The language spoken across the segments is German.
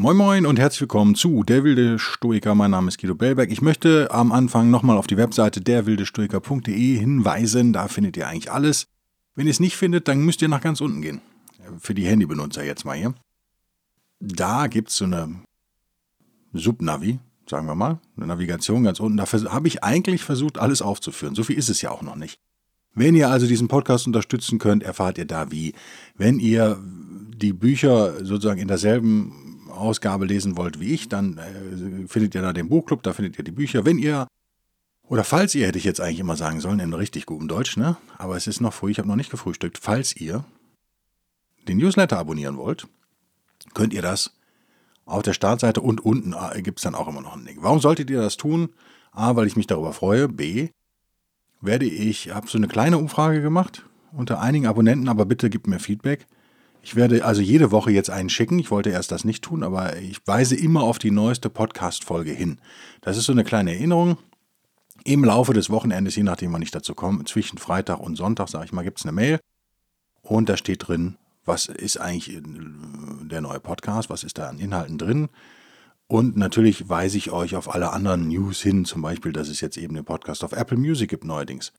Moin Moin und herzlich willkommen zu Der wilde Stoiker. Mein Name ist Guido Bellberg. Ich möchte am Anfang nochmal auf die Webseite derwildestoiker.de hinweisen. Da findet ihr eigentlich alles. Wenn ihr es nicht findet, dann müsst ihr nach ganz unten gehen. Für die Handybenutzer jetzt mal hier. Da gibt es so eine Subnavi, sagen wir mal, eine Navigation ganz unten. Da habe ich eigentlich versucht, alles aufzuführen. So viel ist es ja auch noch nicht. Wenn ihr also diesen Podcast unterstützen könnt, erfahrt ihr da wie. Wenn ihr die Bücher sozusagen in derselben Ausgabe lesen wollt wie ich, dann äh, findet ihr da den Buchclub, da findet ihr die Bücher. Wenn ihr, oder falls ihr, hätte ich jetzt eigentlich immer sagen sollen, in richtig gutem Deutsch, ne? Aber es ist noch früh, ich habe noch nicht gefrühstückt. Falls ihr den Newsletter abonnieren wollt, könnt ihr das auf der Startseite und unten äh, gibt es dann auch immer noch einen Link. Warum solltet ihr das tun? A, weil ich mich darüber freue. B, werde ich, habe so eine kleine Umfrage gemacht unter einigen Abonnenten, aber bitte gebt mir Feedback. Ich werde also jede Woche jetzt einen schicken. Ich wollte erst das nicht tun, aber ich weise immer auf die neueste Podcast-Folge hin. Das ist so eine kleine Erinnerung. Im Laufe des Wochenendes, je nachdem, wann ich dazu komme, zwischen Freitag und Sonntag, sage ich mal, gibt es eine Mail. Und da steht drin, was ist eigentlich der neue Podcast, was ist da an Inhalten drin. Und natürlich weise ich euch auf alle anderen News hin, zum Beispiel, dass es jetzt eben den Podcast auf Apple Music gibt neuerdings.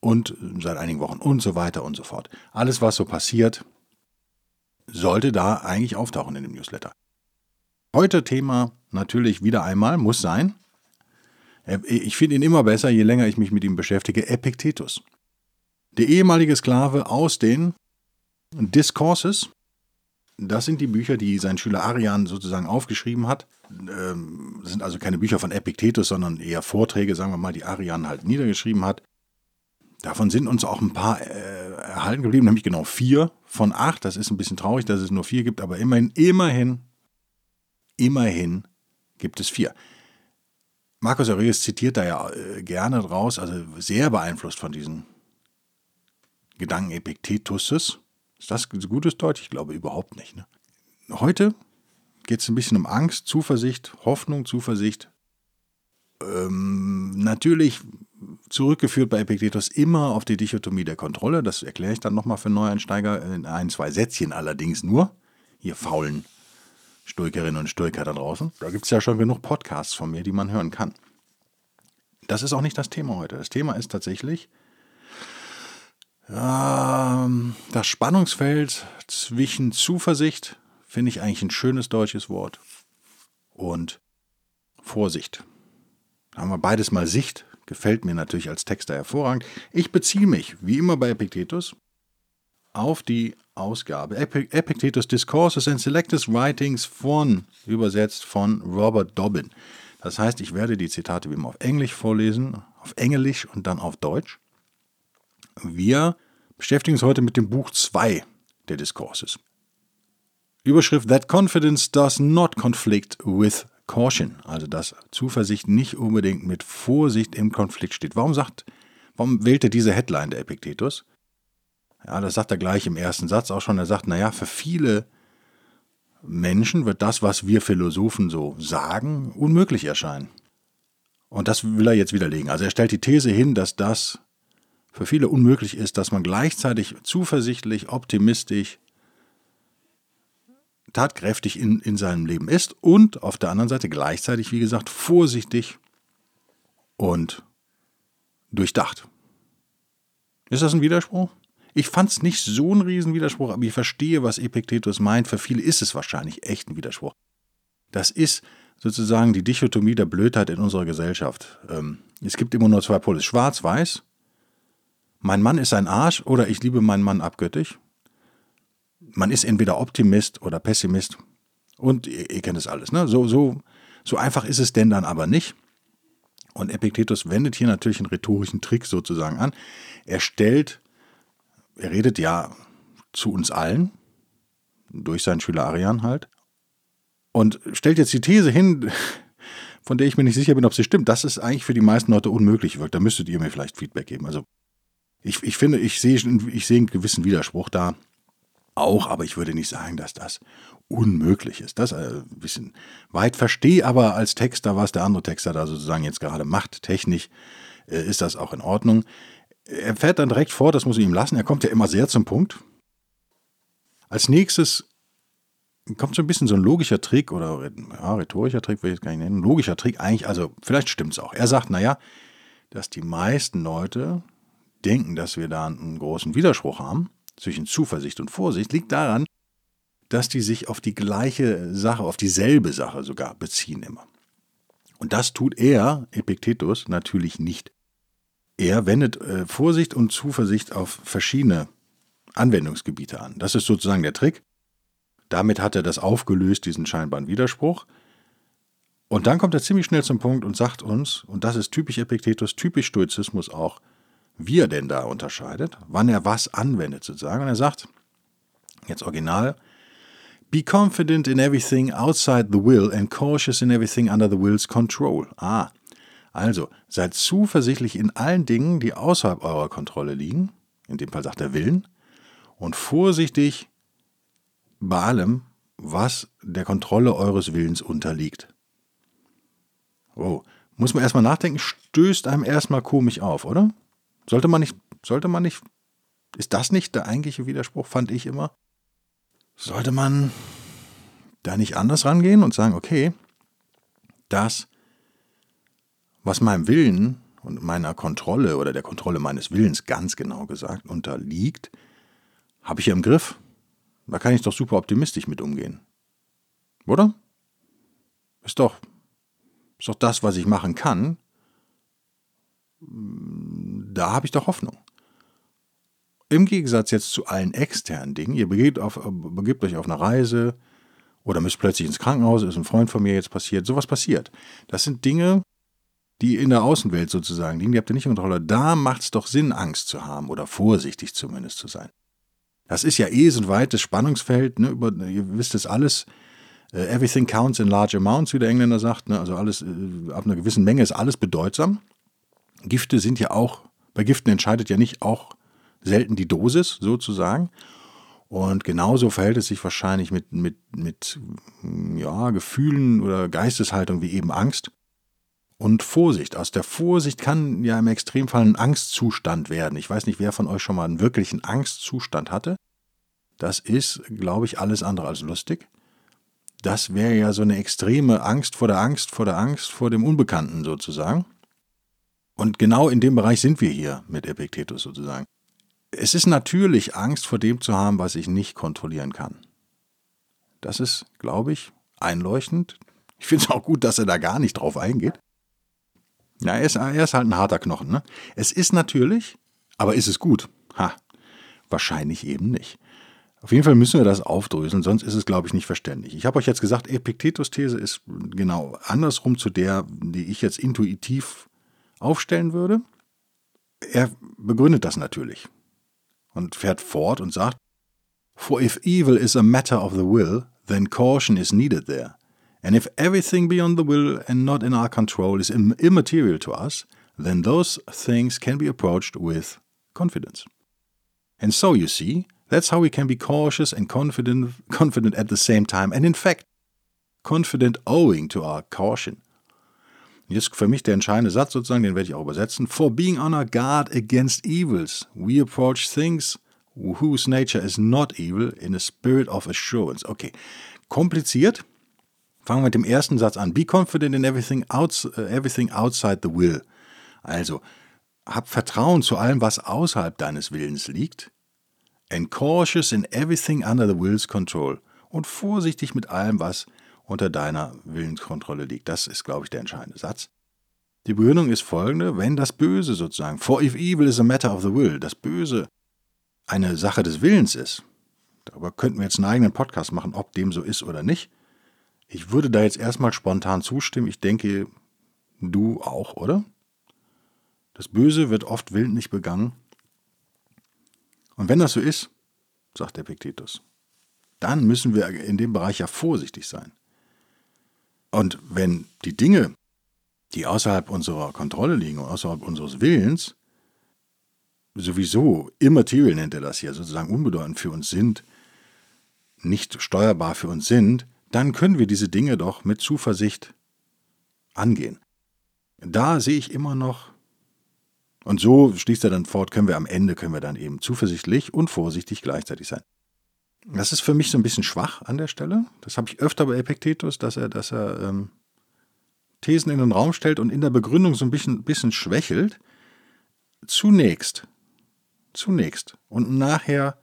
Und seit einigen Wochen und so weiter und so fort. Alles, was so passiert, sollte da eigentlich auftauchen in dem Newsletter. Heute Thema natürlich wieder einmal, muss sein. Äh, ich finde ihn immer besser, je länger ich mich mit ihm beschäftige, Epictetus. Der ehemalige Sklave aus den Discourses. Das sind die Bücher, die sein Schüler Arian sozusagen aufgeschrieben hat. Ähm, das sind also keine Bücher von Epictetus, sondern eher Vorträge, sagen wir mal, die Arian halt niedergeschrieben hat. Davon sind uns auch ein paar äh, erhalten geblieben, nämlich genau vier von acht. Das ist ein bisschen traurig, dass es nur vier gibt, aber immerhin, immerhin, immerhin gibt es vier. Markus Aurelius zitiert da ja äh, gerne draus, also sehr beeinflusst von diesen Gedanken Epictetus. Ist das gutes Deutsch? Ich glaube überhaupt nicht. Ne? Heute geht es ein bisschen um Angst, Zuversicht, Hoffnung, Zuversicht. Ähm, natürlich zurückgeführt bei Epictetus immer auf die Dichotomie der Kontrolle. Das erkläre ich dann nochmal für Neueinsteiger in ein, zwei Sätzchen allerdings nur. Ihr faulen Stoikerinnen und Stoiker da draußen. Da gibt es ja schon genug Podcasts von mir, die man hören kann. Das ist auch nicht das Thema heute. Das Thema ist tatsächlich ähm, das Spannungsfeld zwischen Zuversicht, finde ich eigentlich ein schönes deutsches Wort, und Vorsicht. Da haben wir beides mal Sicht gefällt mir natürlich als Texter hervorragend. Ich beziehe mich, wie immer bei Epictetus, auf die Ausgabe Epictetus Discourses and Selected Writings von, übersetzt von Robert Dobbin. Das heißt, ich werde die Zitate wie immer auf Englisch vorlesen, auf Englisch und dann auf Deutsch. Wir beschäftigen uns heute mit dem Buch 2 der Discourses. Überschrift That confidence does not conflict with Caution, also dass Zuversicht nicht unbedingt mit Vorsicht im Konflikt steht. Warum sagt, warum wählt er diese Headline der Epiktetus? Ja, das sagt er gleich im ersten Satz auch schon. Er sagt, naja, für viele Menschen wird das, was wir Philosophen so sagen, unmöglich erscheinen. Und das will er jetzt widerlegen. Also er stellt die These hin, dass das für viele unmöglich ist, dass man gleichzeitig zuversichtlich, optimistisch, tatkräftig in, in seinem Leben ist und auf der anderen Seite gleichzeitig, wie gesagt, vorsichtig und durchdacht. Ist das ein Widerspruch? Ich fand es nicht so ein Riesenwiderspruch, aber ich verstehe, was Epiktetus meint. Für viele ist es wahrscheinlich echt ein Widerspruch. Das ist sozusagen die Dichotomie der Blödheit in unserer Gesellschaft. Ähm, es gibt immer nur zwei Pole, schwarz-weiß. Mein Mann ist ein Arsch oder ich liebe meinen Mann abgöttisch man ist entweder Optimist oder Pessimist. Und ihr, ihr kennt es alles. Ne? So, so, so einfach ist es denn dann aber nicht. Und Epiktetus wendet hier natürlich einen rhetorischen Trick sozusagen an. Er stellt, er redet ja zu uns allen, durch seinen Schüler Arian halt, und stellt jetzt die These hin, von der ich mir nicht sicher bin, ob sie stimmt, dass es eigentlich für die meisten Leute unmöglich wirkt. Da müsstet ihr mir vielleicht Feedback geben. Also ich, ich finde, ich sehe, ich sehe einen gewissen Widerspruch da auch, aber ich würde nicht sagen, dass das unmöglich ist. Das ist ein bisschen weit verstehe, aber als Texter, was der andere Texter da sozusagen jetzt gerade macht, technisch, äh, ist das auch in Ordnung. Er fährt dann direkt vor, das muss ich ihm lassen. Er kommt ja immer sehr zum Punkt. Als nächstes kommt so ein bisschen so ein logischer Trick oder ja, rhetorischer Trick, will ich es gar nicht nennen. Logischer Trick eigentlich, also vielleicht stimmt es auch. Er sagt, naja, dass die meisten Leute denken, dass wir da einen großen Widerspruch haben zwischen Zuversicht und Vorsicht, liegt daran, dass die sich auf die gleiche Sache, auf dieselbe Sache sogar beziehen immer. Und das tut er, Epiktetus, natürlich nicht. Er wendet äh, Vorsicht und Zuversicht auf verschiedene Anwendungsgebiete an. Das ist sozusagen der Trick. Damit hat er das aufgelöst, diesen scheinbaren Widerspruch. Und dann kommt er ziemlich schnell zum Punkt und sagt uns, und das ist typisch Epiktetus, typisch Stoizismus auch, wie er denn da unterscheidet, wann er was anwendet sozusagen. Und er sagt, jetzt original, Be confident in everything outside the will and cautious in everything under the will's control. Ah, also seid zuversichtlich in allen Dingen, die außerhalb eurer Kontrolle liegen, in dem Fall sagt er Willen, und vorsichtig bei allem, was der Kontrolle eures Willens unterliegt. Oh, muss man erstmal nachdenken, stößt einem erstmal komisch auf, oder? Sollte man nicht, sollte man nicht, ist das nicht der eigentliche Widerspruch, fand ich immer? Sollte man da nicht anders rangehen und sagen, okay, das, was meinem Willen und meiner Kontrolle oder der Kontrolle meines Willens ganz genau gesagt unterliegt, habe ich ja im Griff. Da kann ich doch super optimistisch mit umgehen. Oder? Ist doch, ist doch das, was ich machen kann. Da habe ich doch Hoffnung. Im Gegensatz jetzt zu allen externen Dingen, ihr begebt, auf, begebt euch auf eine Reise oder müsst plötzlich ins Krankenhaus, ist ein Freund von mir jetzt passiert, sowas passiert. Das sind Dinge, die in der Außenwelt sozusagen liegen, die habt ihr nicht in Kontrolle. Da macht es doch Sinn, Angst zu haben oder vorsichtig zumindest zu sein. Das ist ja eh so ein weites Spannungsfeld, ne, über, ihr wisst es alles. Uh, everything counts in large amounts, wie der Engländer sagt. Ne, also alles uh, ab einer gewissen Menge ist alles bedeutsam. Gifte sind ja auch, bei Giften entscheidet ja nicht auch selten die Dosis sozusagen. Und genauso verhält es sich wahrscheinlich mit, mit, mit ja, Gefühlen oder Geisteshaltung wie eben Angst und Vorsicht. Aus der Vorsicht kann ja im Extremfall ein Angstzustand werden. Ich weiß nicht, wer von euch schon mal einen wirklichen Angstzustand hatte. Das ist, glaube ich, alles andere als lustig. Das wäre ja so eine extreme Angst vor der Angst, vor der Angst, vor dem Unbekannten sozusagen. Und genau in dem Bereich sind wir hier mit Epiktetus sozusagen. Es ist natürlich Angst vor dem zu haben, was ich nicht kontrollieren kann. Das ist, glaube ich, einleuchtend. Ich finde es auch gut, dass er da gar nicht drauf eingeht. Ja, er ist, er ist halt ein harter Knochen. Ne? Es ist natürlich, aber ist es gut? Ha, wahrscheinlich eben nicht. Auf jeden Fall müssen wir das aufdröseln, sonst ist es, glaube ich, nicht verständlich. Ich habe euch jetzt gesagt, Epiktetus-These ist genau andersrum zu der, die ich jetzt intuitiv aufstellen würde. Er begründet das natürlich und fährt fort und sagt, For if evil is a matter of the will, then caution is needed there. And if everything beyond the will and not in our control is Im immaterial to us, then those things can be approached with confidence. And so, you see, that's how we can be cautious and confident, confident at the same time, and in fact, confident owing to our caution. Jetzt für mich der entscheidende Satz sozusagen, den werde ich auch übersetzen. For being on our guard against evils, we approach things whose nature is not evil in a spirit of assurance. Okay, kompliziert, Fangen wir mit dem ersten Satz an. Be confident in everything, outs uh, everything outside the will. Also, hab Vertrauen zu allem, was außerhalb deines Willens liegt. And cautious in everything under the will's control. Und vorsichtig mit allem, was unter deiner Willenskontrolle liegt. Das ist, glaube ich, der entscheidende Satz. Die Begründung ist folgende, wenn das Böse sozusagen, for if evil is a matter of the will, das Böse eine Sache des Willens ist, darüber könnten wir jetzt einen eigenen Podcast machen, ob dem so ist oder nicht, ich würde da jetzt erstmal spontan zustimmen. Ich denke, du auch, oder? Das Böse wird oft willentlich begangen. Und wenn das so ist, sagt Epiktetus, dann müssen wir in dem Bereich ja vorsichtig sein. Und wenn die Dinge, die außerhalb unserer Kontrolle liegen außerhalb unseres Willens, sowieso immaterial nennt er das hier, sozusagen unbedeutend für uns sind, nicht steuerbar für uns sind, dann können wir diese Dinge doch mit Zuversicht angehen. Da sehe ich immer noch, und so schließt er dann fort, können wir am Ende, können wir dann eben zuversichtlich und vorsichtig gleichzeitig sein. Das ist für mich so ein bisschen schwach an der Stelle. Das habe ich öfter bei Epictetus, dass er, dass er ähm, Thesen in den Raum stellt und in der Begründung so ein bisschen, bisschen schwächelt. Zunächst, zunächst und nachher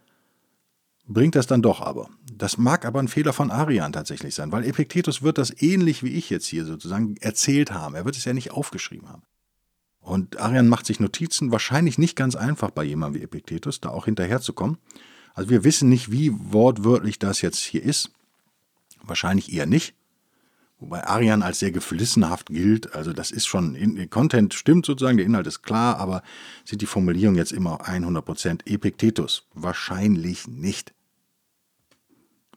bringt das dann doch aber. Das mag aber ein Fehler von Arian tatsächlich sein, weil Epiktetus wird das ähnlich wie ich jetzt hier sozusagen erzählt haben. Er wird es ja nicht aufgeschrieben haben. Und Arian macht sich Notizen, wahrscheinlich nicht ganz einfach bei jemandem wie Epiktetus, da auch hinterherzukommen. Also wir wissen nicht, wie wortwörtlich das jetzt hier ist. Wahrscheinlich eher nicht. Wobei Arian als sehr geflissenhaft gilt. Also das ist schon, in, Content stimmt sozusagen, der Inhalt ist klar, aber sind die Formulierungen jetzt immer 100% Epiktetus? Wahrscheinlich nicht.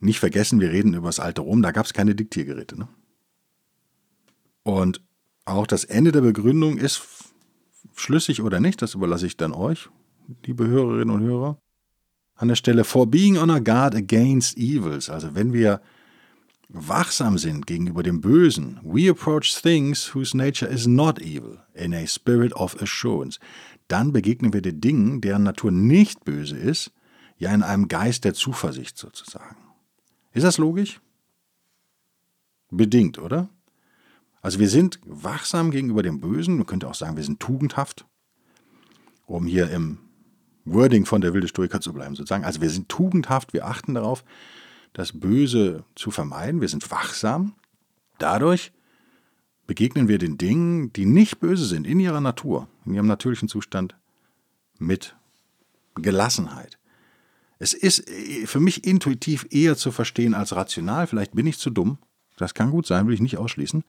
Nicht vergessen, wir reden über das alte Rom, da gab es keine Diktiergeräte. Ne? Und auch das Ende der Begründung ist schlüssig oder nicht, das überlasse ich dann euch, liebe Hörerinnen und Hörer. An der Stelle, for being on a guard against evils, also wenn wir wachsam sind gegenüber dem Bösen, we approach things whose nature is not evil, in a spirit of assurance, dann begegnen wir den Dingen, deren Natur nicht böse ist, ja in einem Geist der Zuversicht sozusagen. Ist das logisch? Bedingt, oder? Also wir sind wachsam gegenüber dem Bösen, man könnte auch sagen, wir sind tugendhaft, um hier im Wording von der wilde Stoiker zu bleiben, sozusagen. Also wir sind tugendhaft, wir achten darauf, das Böse zu vermeiden, wir sind wachsam. Dadurch begegnen wir den Dingen, die nicht böse sind, in ihrer Natur, in ihrem natürlichen Zustand, mit Gelassenheit. Es ist äh, für mich intuitiv eher zu verstehen als rational. Vielleicht bin ich zu dumm. Das kann gut sein, will ich nicht ausschließen.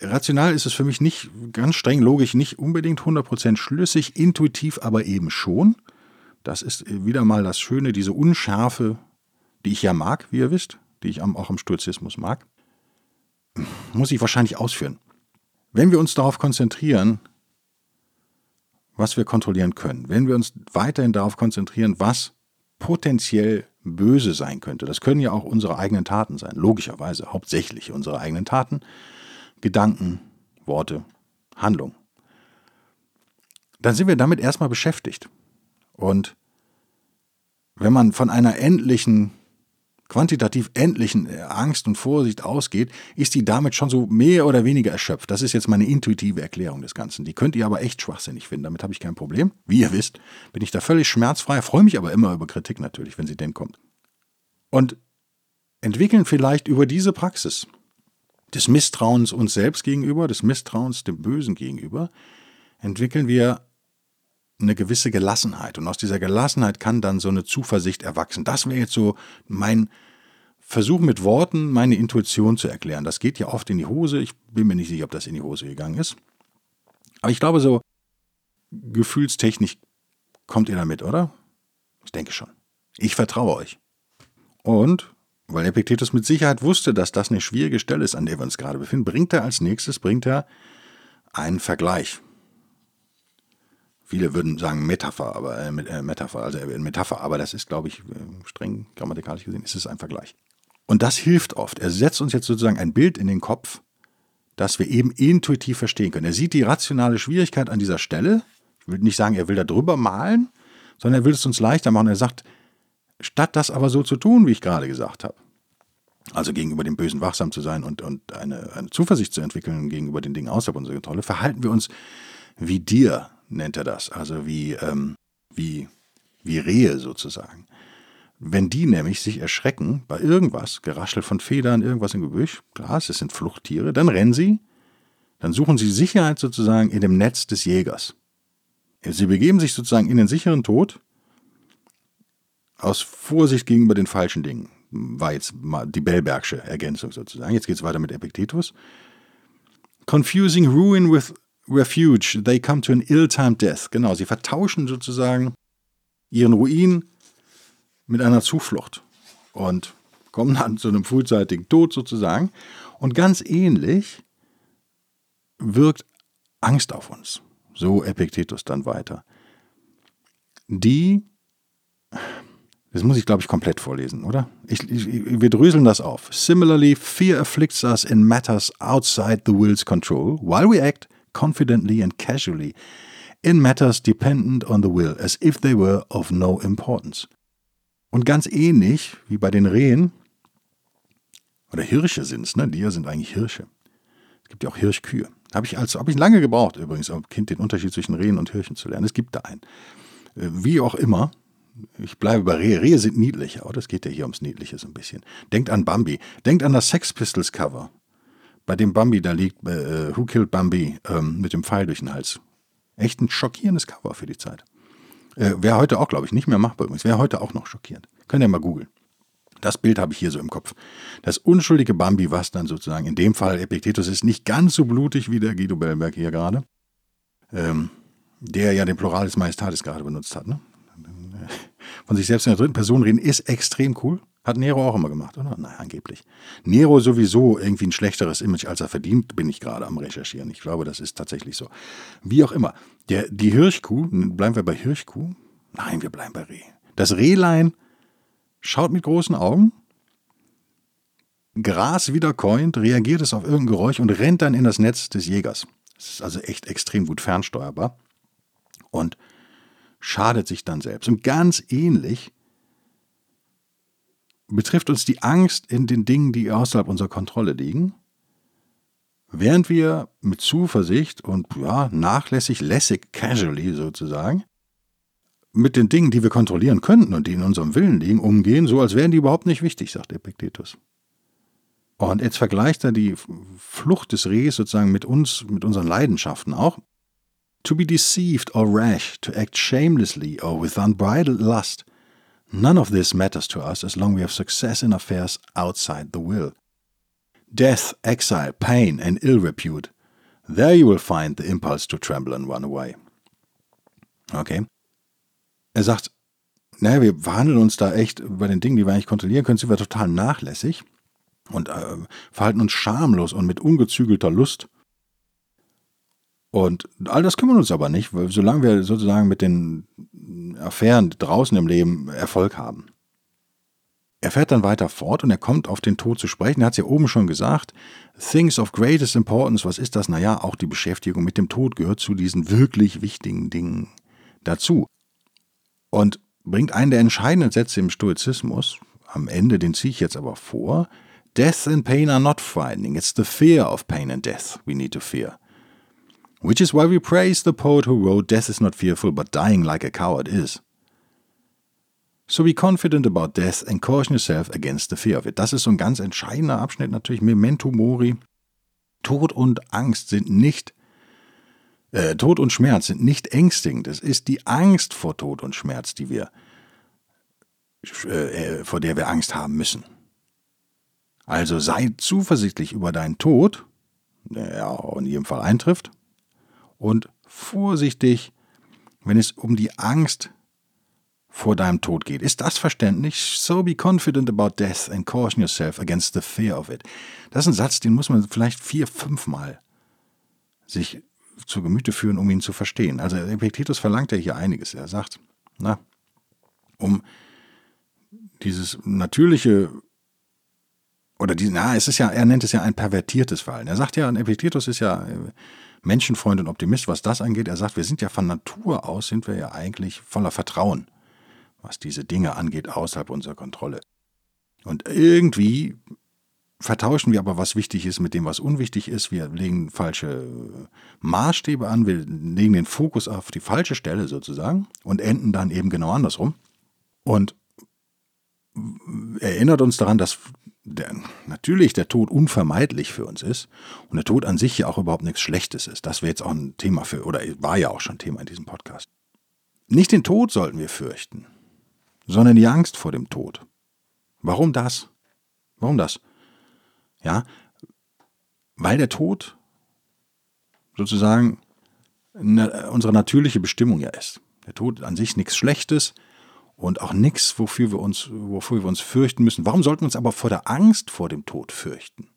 Rational ist es für mich nicht ganz streng logisch, nicht unbedingt 100% schlüssig, intuitiv aber eben schon. Das ist äh, wieder mal das Schöne, diese Unschärfe, die ich ja mag, wie ihr wisst, die ich auch am Stoizismus mag. Muss ich wahrscheinlich ausführen. Wenn wir uns darauf konzentrieren, was wir kontrollieren können, wenn wir uns weiterhin darauf konzentrieren, was potenziell böse sein könnte. Das können ja auch unsere eigenen Taten sein, logischerweise, hauptsächlich unsere eigenen Taten, Gedanken, Worte, Handlung. Dann sind wir damit erstmal beschäftigt. Und wenn man von einer endlichen quantitativ endlichen Angst und Vorsicht ausgeht, ist die damit schon so mehr oder weniger erschöpft. Das ist jetzt meine intuitive Erklärung des Ganzen. Die könnt ihr aber echt schwachsinnig finden. Damit habe ich kein Problem. Wie ihr wisst, bin ich da völlig schmerzfrei, freue mich aber immer über Kritik natürlich, wenn sie denn kommt. Und entwickeln vielleicht über diese Praxis des Misstrauens uns selbst gegenüber, des Misstrauens dem Bösen gegenüber, entwickeln wir eine gewisse Gelassenheit. Und aus dieser Gelassenheit kann dann so eine Zuversicht erwachsen. Das wäre jetzt so mein Versuch mit Worten, meine Intuition zu erklären. Das geht ja oft in die Hose. Ich bin mir nicht sicher, ob das in die Hose gegangen ist. Aber ich glaube, so gefühlstechnisch kommt ihr damit, oder? Ich denke schon. Ich vertraue euch. Und weil Epiktetus mit Sicherheit wusste, dass das eine schwierige Stelle ist, an der wir uns gerade befinden, bringt er als nächstes bringt er einen Vergleich. Viele würden sagen Metapher, aber äh, äh Metapher, also äh, Metapher, aber das ist, glaube ich, äh, streng grammatikalisch gesehen, ist es ein Vergleich. Und das hilft oft. Er setzt uns jetzt sozusagen ein Bild in den Kopf, das wir eben intuitiv verstehen können. Er sieht die rationale Schwierigkeit an dieser Stelle. Ich will nicht sagen, er will da drüber malen, sondern er will es uns leichter machen. Er sagt, statt das aber so zu tun, wie ich gerade gesagt habe, also gegenüber dem Bösen wachsam zu sein und, und eine, eine Zuversicht zu entwickeln gegenüber den Dingen außerhalb unserer Kontrolle, verhalten wir uns wie dir, nennt er das, also wie, ähm, wie, wie Rehe sozusagen. Wenn die nämlich sich erschrecken bei irgendwas, Geraschel von Federn, irgendwas im Gebüsch, klar, es sind Fluchttiere, dann rennen sie, dann suchen sie Sicherheit sozusagen in dem Netz des Jägers. Sie begeben sich sozusagen in den sicheren Tod aus Vorsicht gegenüber den falschen Dingen. War jetzt mal die Bellbergsche Ergänzung sozusagen. Jetzt geht es weiter mit Epictetus. Confusing ruin with refuge, they come to an ill-timed death. Genau, sie vertauschen sozusagen ihren Ruin mit einer Zuflucht und kommen dann zu einem frühzeitigen Tod sozusagen. Und ganz ähnlich wirkt Angst auf uns. So Epiktetus dann weiter. Die, das muss ich glaube ich komplett vorlesen, oder? Ich, ich, wir dröseln das auf. Similarly, fear afflicts us in matters outside the will's control, while we act confidently and casually in matters dependent on the will, as if they were of no importance. Und ganz ähnlich wie bei den Rehen, oder Hirsche sind es, ne? Die sind eigentlich Hirsche. Es gibt ja auch Hirschkühe. Habe ich, als, hab ich lange gebraucht, übrigens, um Kind den Unterschied zwischen Rehen und Hirschen zu lernen. Es gibt da einen. Äh, wie auch immer, ich bleibe bei Rehe. Rehe sind niedlicher, oder? Es geht ja hier ums Niedliche so ein bisschen. Denkt an Bambi. Denkt an das Sex Pistols Cover. Bei dem Bambi da liegt äh, Who Killed Bambi ähm, mit dem Pfeil durch den Hals. Echt ein schockierendes Cover für die Zeit. Äh, Wäre heute auch, glaube ich, nicht mehr machbar übrigens. Wäre heute auch noch schockierend. Könnt ihr mal googeln. Das Bild habe ich hier so im Kopf. Das unschuldige Bambi, was dann sozusagen in dem Fall Epiktetus ist, nicht ganz so blutig wie der Guido Bellberg hier gerade, ähm, der ja den Pluralis Majestatis gerade benutzt hat. Ne? Von sich selbst in der dritten Person reden ist extrem cool. Hat Nero auch immer gemacht, oder? Nein, angeblich. Nero sowieso irgendwie ein schlechteres Image, als er verdient, bin ich gerade am Recherchieren. Ich glaube, das ist tatsächlich so. Wie auch immer. Der, die Hirschkuh, bleiben wir bei Hirschkuh? Nein, wir bleiben bei Reh. Das Rehlein schaut mit großen Augen, Gras wieder coint, reagiert es auf irgendein Geräusch und rennt dann in das Netz des Jägers. Das ist also echt extrem gut fernsteuerbar und schadet sich dann selbst. Und ganz ähnlich betrifft uns die Angst in den Dingen, die außerhalb unserer Kontrolle liegen, während wir mit Zuversicht und ja, nachlässig, lässig, casually sozusagen, mit den Dingen, die wir kontrollieren könnten und die in unserem Willen liegen, umgehen, so als wären die überhaupt nicht wichtig, sagt Epiktetus. Und jetzt vergleicht er die Flucht des Rehs sozusagen mit uns, mit unseren Leidenschaften auch. To be deceived or rash, to act shamelessly or with unbridled lust – None of this matters to us as long we have success in affairs outside the will. Death, exile, pain, and ill repute. There you will find the impulse to tremble and run away. Okay. Er sagt, naja, wir verhandeln uns da echt bei den Dingen, die wir eigentlich kontrollieren können, sind wir total nachlässig und äh, verhalten uns schamlos und mit ungezügelter Lust. Und all das kümmern uns aber nicht, weil solange wir sozusagen mit den Affären draußen im Leben Erfolg haben. Er fährt dann weiter fort und er kommt auf den Tod zu sprechen. Er hat es ja oben schon gesagt. Things of greatest importance, was ist das? Naja, auch die Beschäftigung mit dem Tod gehört zu diesen wirklich wichtigen Dingen dazu. Und bringt einen der entscheidenden Sätze im Stoizismus, am Ende, den ziehe ich jetzt aber vor. Death and pain are not frightening. It's the fear of pain and death we need to fear. Which is why we praise the poet who wrote, Death is not fearful, but dying like a coward is. So be confident about death and caution yourself against the fear of it. Das ist so ein ganz entscheidender Abschnitt natürlich. Memento Mori. Tod und Angst sind nicht, äh, Tod und Schmerz sind nicht ängstigend. Es ist die Angst vor Tod und Schmerz, die wir, äh, vor der wir Angst haben müssen. Also sei zuversichtlich über deinen Tod, der ja in jedem Fall eintrifft, und vorsichtig, wenn es um die Angst vor deinem Tod geht. Ist das verständlich? So be confident about death and caution yourself against the fear of it. Das ist ein Satz, den muss man vielleicht vier, fünfmal sich zu Gemüte führen, um ihn zu verstehen. Also Epictetus verlangt ja hier einiges. Er sagt, na, um dieses natürliche oder die, na, es ist ja, er nennt es ja ein pervertiertes Verhalten. Er sagt ja, Epictetus ist ja Menschenfreund und Optimist, was das angeht. Er sagt, wir sind ja von Natur aus, sind wir ja eigentlich voller Vertrauen, was diese Dinge angeht, außerhalb unserer Kontrolle. Und irgendwie vertauschen wir aber, was wichtig ist, mit dem, was unwichtig ist. Wir legen falsche Maßstäbe an, wir legen den Fokus auf die falsche Stelle sozusagen und enden dann eben genau andersrum. Und erinnert uns daran, dass der, natürlich der Tod unvermeidlich für uns ist und der Tod an sich ja auch überhaupt nichts Schlechtes ist. Das wäre jetzt auch ein Thema für, oder war ja auch schon Thema in diesem Podcast. Nicht den Tod sollten wir fürchten, sondern die Angst vor dem Tod. Warum das? Warum das? Ja, weil der Tod sozusagen unsere natürliche Bestimmung ja ist. Der Tod an sich nichts Schlechtes, und auch nichts, wofür wir uns, wofür wir uns fürchten müssen. Warum sollten wir uns aber vor der Angst vor dem Tod fürchten?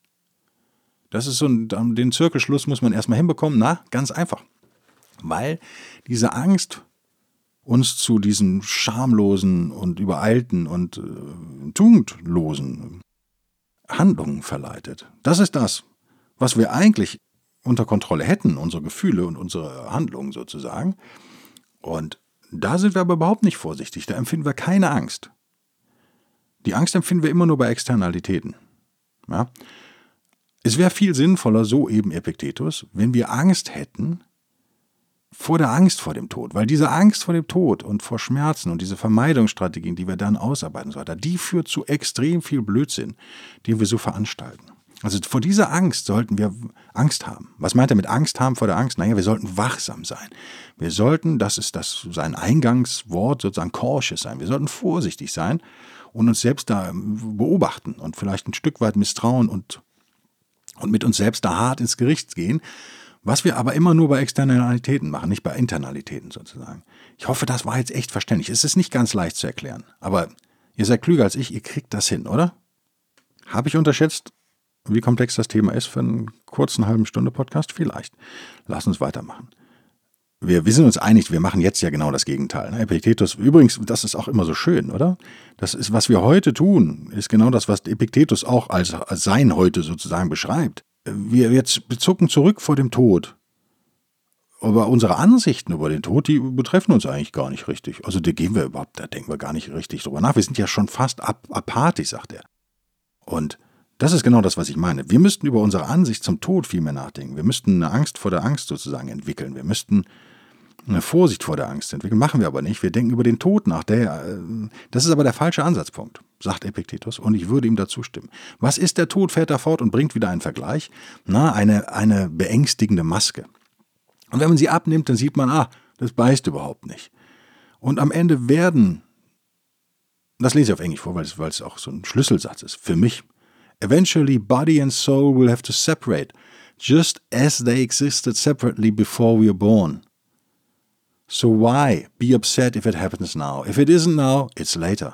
Das ist so ein, den Zirkelschluss muss man erstmal hinbekommen. Na, ganz einfach. Weil diese Angst uns zu diesen schamlosen und übereilten und äh, tugendlosen Handlungen verleitet. Das ist das, was wir eigentlich unter Kontrolle hätten, unsere Gefühle und unsere Handlungen sozusagen. Und da sind wir aber überhaupt nicht vorsichtig, da empfinden wir keine Angst. Die Angst empfinden wir immer nur bei Externalitäten. Ja? Es wäre viel sinnvoller, so eben Epiktetus, wenn wir Angst hätten vor der Angst vor dem Tod, weil diese Angst vor dem Tod und vor Schmerzen und diese Vermeidungsstrategien, die wir dann ausarbeiten und so weiter, die führt zu extrem viel Blödsinn, den wir so veranstalten. Also vor dieser Angst sollten wir Angst haben. Was meint er mit Angst haben vor der Angst? Naja, wir sollten wachsam sein. Wir sollten, das ist das sein Eingangswort, sozusagen cautious sein. Wir sollten vorsichtig sein und uns selbst da beobachten und vielleicht ein Stück weit misstrauen und, und mit uns selbst da hart ins Gericht gehen. Was wir aber immer nur bei Externalitäten machen, nicht bei Internalitäten sozusagen. Ich hoffe, das war jetzt echt verständlich. Es ist nicht ganz leicht zu erklären. Aber ihr seid klüger als ich, ihr kriegt das hin, oder? Habe ich unterschätzt, wie komplex das Thema ist für einen kurzen halben Stunde Podcast? Vielleicht. Lass uns weitermachen. Wir, wir sind uns einig, wir machen jetzt ja genau das Gegenteil. Ne? Epiktetus, übrigens, das ist auch immer so schön, oder? Das ist, was wir heute tun, ist genau das, was Epiktetus auch als, als sein heute sozusagen beschreibt. Wir jetzt zucken zurück vor dem Tod. Aber unsere Ansichten über den Tod, die betreffen uns eigentlich gar nicht richtig. Also da gehen wir überhaupt, da denken wir gar nicht richtig drüber nach. Wir sind ja schon fast ap apathisch, sagt er. Und das ist genau das, was ich meine. Wir müssten über unsere Ansicht zum Tod viel mehr nachdenken. Wir müssten eine Angst vor der Angst sozusagen entwickeln. Wir müssten eine Vorsicht vor der Angst entwickeln. Machen wir aber nicht. Wir denken über den Tod nach. Der, äh, das ist aber der falsche Ansatzpunkt, sagt Epiktetus, und ich würde ihm dazu stimmen. Was ist der Tod, fährt er fort und bringt wieder einen Vergleich? Na, eine, eine beängstigende Maske. Und wenn man sie abnimmt, dann sieht man, ah, das beißt überhaupt nicht. Und am Ende werden, das lese ich auf Englisch vor, weil es, weil es auch so ein Schlüsselsatz ist, für mich. Eventually, body and soul will have to separate, just as they existed separately before we were born. So why be upset if it happens now? If it isn't now, it's later.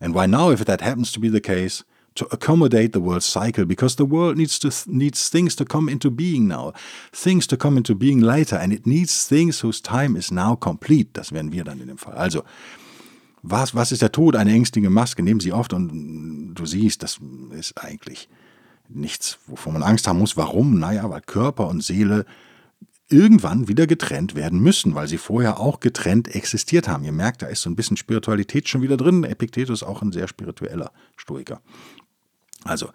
And why now, if that happens to be the case? To accommodate the world's cycle, because the world needs to needs things to come into being now, things to come into being later, and it needs things whose time is now complete. Das wären wir dann in dem Fall. Also, was, was ist der Tod? Eine ängstige Maske. Nehmen Sie oft und du siehst, das ist eigentlich nichts, wovon man Angst haben muss. Warum? Naja, weil Körper und Seele irgendwann wieder getrennt werden müssen, weil sie vorher auch getrennt existiert haben. Ihr merkt, da ist so ein bisschen Spiritualität schon wieder drin. Epiktetus ist auch ein sehr spiritueller Stoiker. Also,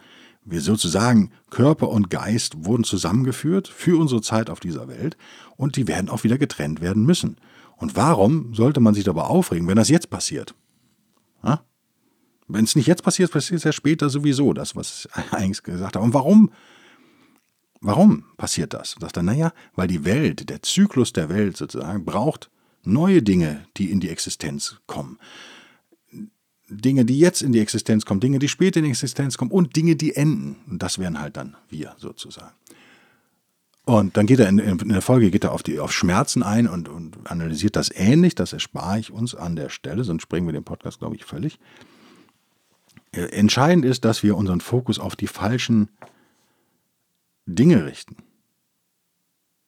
wir sozusagen Körper und Geist wurden zusammengeführt für unsere Zeit auf dieser Welt und die werden auch wieder getrennt werden müssen. Und warum sollte man sich dabei aufregen, wenn das jetzt passiert? Wenn es nicht jetzt passiert, passiert es ja später sowieso, das, was ich eigentlich gesagt habe. Und warum Warum passiert das? Und sagt er, naja, weil die Welt, der Zyklus der Welt sozusagen, braucht neue Dinge, die in die Existenz kommen. Dinge, die jetzt in die Existenz kommen, Dinge, die später in die Existenz kommen und Dinge, die enden. Und das wären halt dann wir sozusagen. Und dann geht er in, in der Folge geht er auf, die, auf Schmerzen ein und, und analysiert das ähnlich. Das erspare ich uns an der Stelle, sonst springen wir den Podcast, glaube ich, völlig. Entscheidend ist, dass wir unseren Fokus auf die falschen Dinge richten.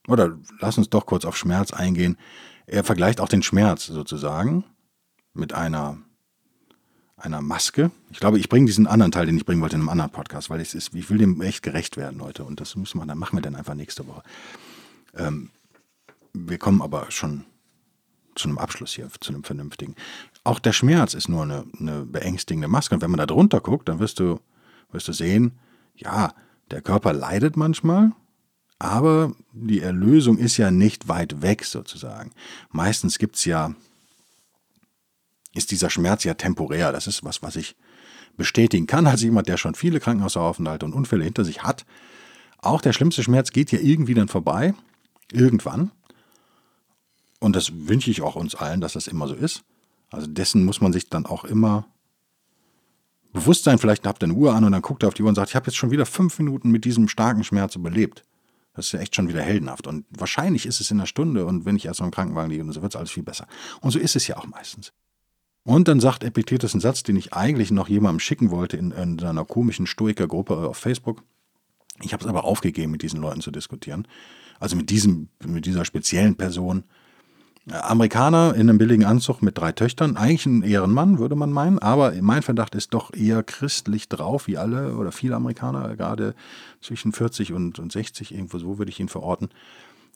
Oder lass uns doch kurz auf Schmerz eingehen. Er vergleicht auch den Schmerz sozusagen mit einer, einer Maske. Ich glaube, ich bringe diesen anderen Teil, den ich bringen wollte, in einem anderen Podcast, weil es ist, ich will dem echt gerecht werden heute. Und das müssen wir, dann machen wir dann einfach nächste Woche. Ähm, wir kommen aber schon zu einem Abschluss hier, zu einem vernünftigen. Auch der Schmerz ist nur eine, eine beängstigende Maske. Und wenn man da drunter guckt, dann wirst du, wirst du sehen, ja, der Körper leidet manchmal, aber die Erlösung ist ja nicht weit weg sozusagen. Meistens gibt es ja, ist dieser Schmerz ja temporär. Das ist was, was ich bestätigen kann als jemand, der schon viele Krankenhausaufenthalte und Unfälle hinter sich hat. Auch der schlimmste Schmerz geht ja irgendwie dann vorbei. Irgendwann. Und das wünsche ich auch uns allen, dass das immer so ist. Also dessen muss man sich dann auch immer Bewusstsein, vielleicht habt ihr eine Uhr an und dann guckt ihr auf die Uhr und sagt, ich habe jetzt schon wieder fünf Minuten mit diesem starken Schmerz überlebt. Das ist ja echt schon wieder heldenhaft. Und wahrscheinlich ist es in einer Stunde und wenn ich erst mal im Krankenwagen liege, so wird es alles viel besser. Und so ist es ja auch meistens. Und dann sagt Epiktetus einen Satz, den ich eigentlich noch jemandem schicken wollte in, in einer komischen Stoikergruppe auf Facebook. Ich habe es aber aufgegeben, mit diesen Leuten zu diskutieren. Also mit, diesem, mit dieser speziellen Person. Äh, Amerikaner in einem billigen Anzug mit drei Töchtern, eigentlich ein Ehrenmann, würde man meinen, aber mein Verdacht ist doch eher christlich drauf, wie alle oder viele Amerikaner, gerade zwischen 40 und, und 60, irgendwo so würde ich ihn verorten,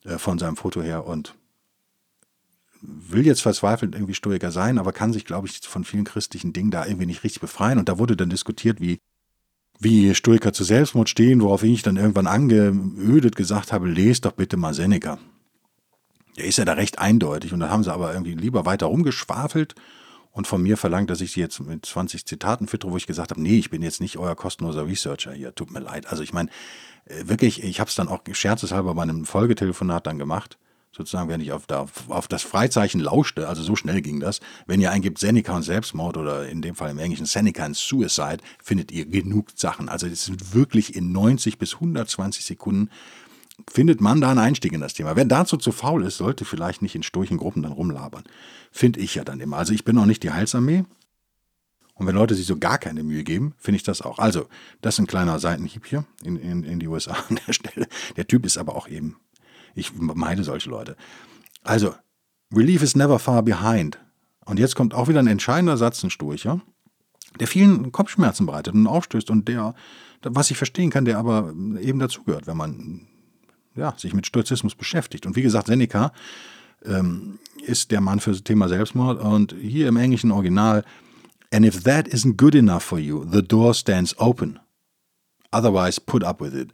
äh, von seinem Foto her und will jetzt verzweifelt irgendwie Stoiker sein, aber kann sich, glaube ich, von vielen christlichen Dingen da irgendwie nicht richtig befreien. Und da wurde dann diskutiert, wie, wie Stoiker zu Selbstmord stehen, worauf ich dann irgendwann angeödet gesagt habe, lest doch bitte mal Seneca. Der ist ja da recht eindeutig und da haben sie aber irgendwie lieber weiter rumgeschwafelt und von mir verlangt, dass ich sie jetzt mit 20 Zitaten füttere, wo ich gesagt habe, nee, ich bin jetzt nicht euer kostenloser Researcher hier, tut mir leid. Also ich meine, äh, wirklich, ich habe es dann auch scherzeshalber bei einem Folgetelefonat dann gemacht sozusagen, wenn ich auf, da, auf das Freizeichen lauschte, also so schnell ging das, wenn ihr eingibt Seneca und Selbstmord oder in dem Fall im Englischen Seneca und Suicide, findet ihr genug Sachen. Also es sind wirklich in 90 bis 120 Sekunden findet man da einen Einstieg in das Thema. Wer dazu zu faul ist, sollte vielleicht nicht in sturchen Gruppen dann rumlabern. Finde ich ja dann immer. Also ich bin auch nicht die Heilsarmee. Und wenn Leute sich so gar keine Mühe geben, finde ich das auch. Also, das ist ein kleiner Seitenhieb hier in, in, in die USA an der Stelle. Der Typ ist aber auch eben ich meide solche Leute. Also, Relief is never far behind. Und jetzt kommt auch wieder ein entscheidender Satz, ein Sturcher, der vielen Kopfschmerzen bereitet und aufstößt und der, was ich verstehen kann, der aber eben dazugehört, wenn man ja, sich mit Stoizismus beschäftigt. Und wie gesagt, Seneca ähm, ist der Mann für das Thema Selbstmord und hier im englischen Original, and if that isn't good enough for you, the door stands open. Otherwise, put up with it.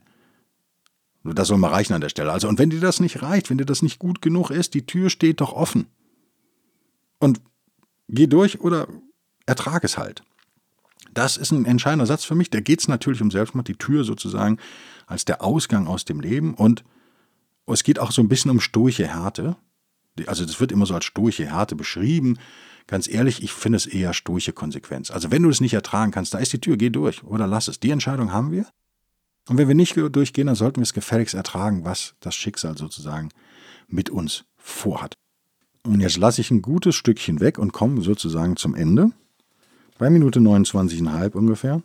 Das soll mal reichen an der Stelle. Also, und wenn dir das nicht reicht, wenn dir das nicht gut genug ist, die Tür steht doch offen. Und geh durch oder ertrag es halt. Das ist ein entscheidender Satz für mich. Da geht es natürlich um Selbstmord, die Tür sozusagen als der Ausgang aus dem Leben. Und es geht auch so ein bisschen um stoische Härte. Also das wird immer so als stoische Härte beschrieben. Ganz ehrlich, ich finde es eher stoische Konsequenz. Also wenn du es nicht ertragen kannst, da ist die Tür, geh durch oder lass es. Die Entscheidung haben wir. Und wenn wir nicht durchgehen, dann sollten wir es gefälligst ertragen, was das Schicksal sozusagen mit uns vorhat. Und jetzt lasse ich ein gutes Stückchen weg und komme sozusagen zum Ende. Bei Minute 29,5 ungefähr.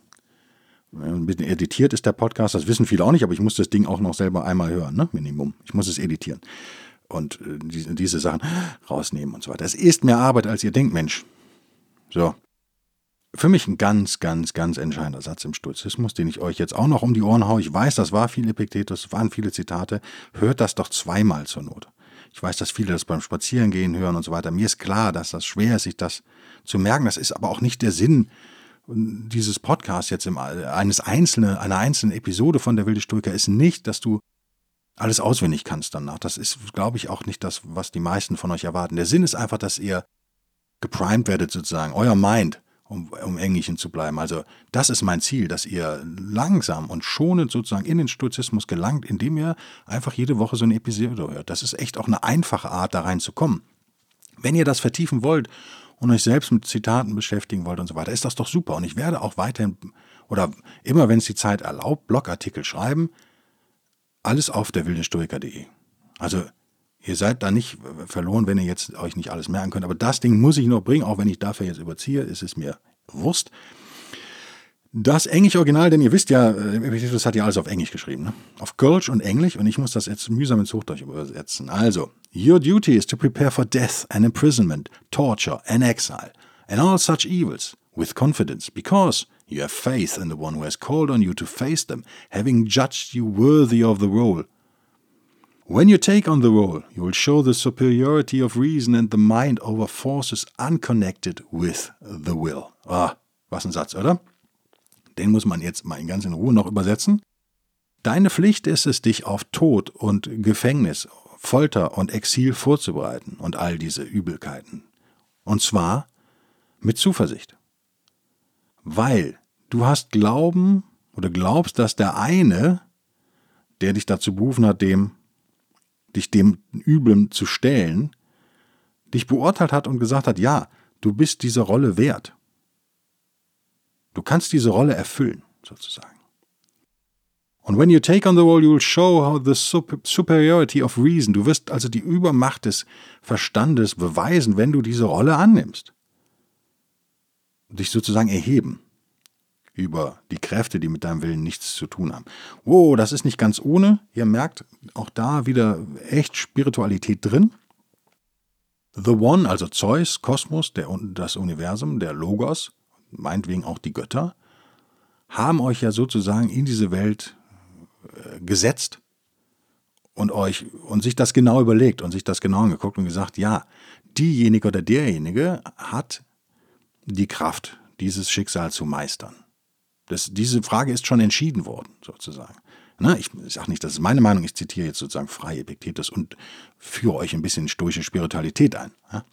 Ein bisschen editiert ist der Podcast, das wissen viele auch nicht, aber ich muss das Ding auch noch selber einmal hören, ne? Minimum. Ich muss es editieren. Und äh, diese, Sachen rausnehmen und so weiter. Es ist mehr Arbeit, als ihr denkt, Mensch. So, für mich ein ganz, ganz, ganz entscheidender Satz im Stoizismus, den ich euch jetzt auch noch um die Ohren haue. Ich weiß, das war viel Epiktetus, waren viele Zitate. Hört das doch zweimal zur Not. Ich weiß, dass viele das beim Spazierengehen hören und so weiter. Mir ist klar, dass das schwer ist, sich das zu merken. Das ist aber auch nicht der Sinn dieses Podcasts jetzt im, eines einzelnen, einer einzelnen Episode von der wilde Stoiker ist nicht, dass du alles auswendig kannst danach. Das ist, glaube ich, auch nicht das, was die meisten von euch erwarten. Der Sinn ist einfach, dass ihr geprimed werdet sozusagen. Euer Mind um, um Englischen zu bleiben. Also das ist mein Ziel, dass ihr langsam und schonend sozusagen in den Stoizismus gelangt, indem ihr einfach jede Woche so eine Episode hört. Das ist echt auch eine einfache Art, da reinzukommen. Wenn ihr das vertiefen wollt und euch selbst mit Zitaten beschäftigen wollt und so weiter, ist das doch super. Und ich werde auch weiterhin oder immer, wenn es die Zeit erlaubt, Blogartikel schreiben. Alles auf der wildenstoiker.de. Also Ihr seid da nicht verloren, wenn ihr jetzt euch nicht alles merken könnt. Aber das Ding muss ich noch bringen, auch wenn ich dafür jetzt überziehe, ist es mir Wurst. Das englische Original, denn ihr wisst ja, äh, das hat ja alles auf Englisch geschrieben, ne? auf Kölsch und Englisch und ich muss das jetzt mühsam ins Hochdeutsch übersetzen. Also, your duty is to prepare for death and imprisonment, torture and exile, and all such evils with confidence, because you have faith in the one who has called on you to face them, having judged you worthy of the role When you take on the role, you will show the superiority of reason and the mind over forces unconnected with the will. Ah, was ein Satz, oder? Den muss man jetzt mal in ganz in Ruhe noch übersetzen. Deine Pflicht ist es, dich auf Tod und Gefängnis, Folter und Exil vorzubereiten und all diese Übelkeiten. Und zwar mit Zuversicht. Weil du hast Glauben oder glaubst, dass der eine, der dich dazu berufen hat, dem dich dem Üblen zu stellen, dich beurteilt hat und gesagt hat, ja, du bist diese Rolle wert. Du kannst diese Rolle erfüllen, sozusagen. Und when you take on the role, you will show how the superiority of reason. Du wirst also die Übermacht des Verstandes beweisen, wenn du diese Rolle annimmst. Dich sozusagen erheben. Über die Kräfte, die mit deinem Willen nichts zu tun haben. Wow, das ist nicht ganz ohne. Ihr merkt auch da wieder echt Spiritualität drin. The One, also Zeus, Kosmos, der, das Universum, der Logos, meinetwegen auch die Götter, haben euch ja sozusagen in diese Welt äh, gesetzt und euch und sich das genau überlegt und sich das genau angeguckt und gesagt, ja, diejenige oder derjenige hat die Kraft, dieses Schicksal zu meistern. Das, diese Frage ist schon entschieden worden, sozusagen. Na, ich sage nicht, das ist meine Meinung, ich zitiere jetzt sozusagen frei Epiktetus und führe euch ein bisschen stoische Spiritualität ein. Ja?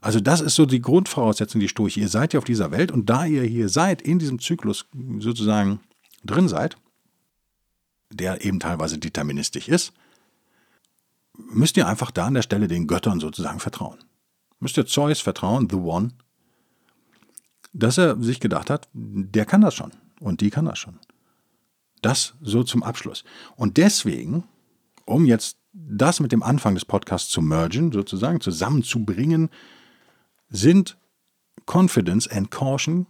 Also das ist so die Grundvoraussetzung, die Stoiche. Ihr seid ja auf dieser Welt und da ihr hier seid, in diesem Zyklus sozusagen drin seid, der eben teilweise deterministisch ist, müsst ihr einfach da an der Stelle den Göttern sozusagen vertrauen. Müsst ihr Zeus vertrauen, The One, dass er sich gedacht hat, der kann das schon und die kann das schon. Das so zum Abschluss. Und deswegen, um jetzt das mit dem Anfang des Podcasts zu mergen, sozusagen zusammenzubringen, sind Confidence and Caution,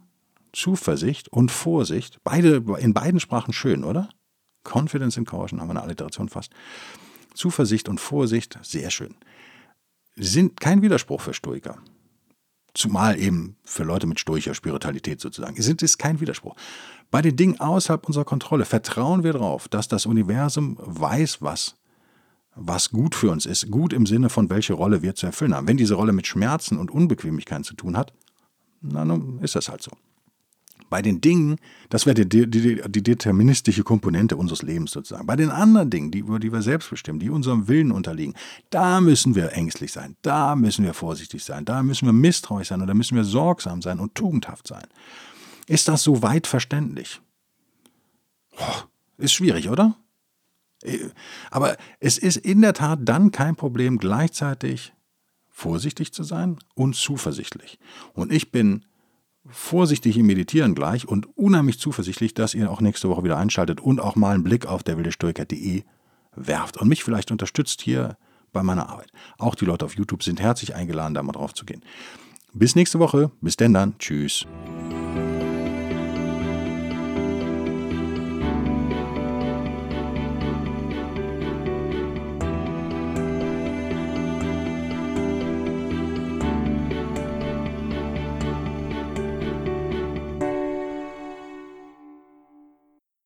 Zuversicht und Vorsicht, beide in beiden Sprachen schön, oder? Confidence and Caution haben wir eine Alliteration fast. Zuversicht und Vorsicht, sehr schön. Sind kein Widerspruch für Stoiker. Zumal eben für Leute mit stoischer Spiritualität sozusagen. Sind es kein Widerspruch. Bei den Dingen außerhalb unserer Kontrolle vertrauen wir darauf, dass das Universum weiß, was, was gut für uns ist. Gut im Sinne von, welche Rolle wir zu erfüllen haben. Wenn diese Rolle mit Schmerzen und Unbequemlichkeiten zu tun hat, dann ist das halt so bei den Dingen, das wäre die, die, die, deterministische Komponente unseres Lebens sozusagen. Bei den anderen Dingen, die, über die wir selbst bestimmen, die unserem Willen unterliegen, da müssen wir ängstlich sein, da müssen wir vorsichtig sein, da müssen wir misstrauisch sein und da müssen wir sorgsam sein und tugendhaft sein. Ist das so weit verständlich? ist schwierig, oder? Aber es ist in der Tat dann kein Problem, gleichzeitig vorsichtig zu sein und zuversichtlich. Und ich bin vorsichtig im Meditieren gleich und unheimlich zuversichtlich, dass ihr auch nächste Woche wieder einschaltet und auch mal einen Blick auf derwildestoiker.de werft und mich vielleicht unterstützt hier bei meiner Arbeit. Auch die Leute auf YouTube sind herzlich eingeladen, da mal drauf zu gehen. Bis nächste Woche. Bis denn dann. Tschüss.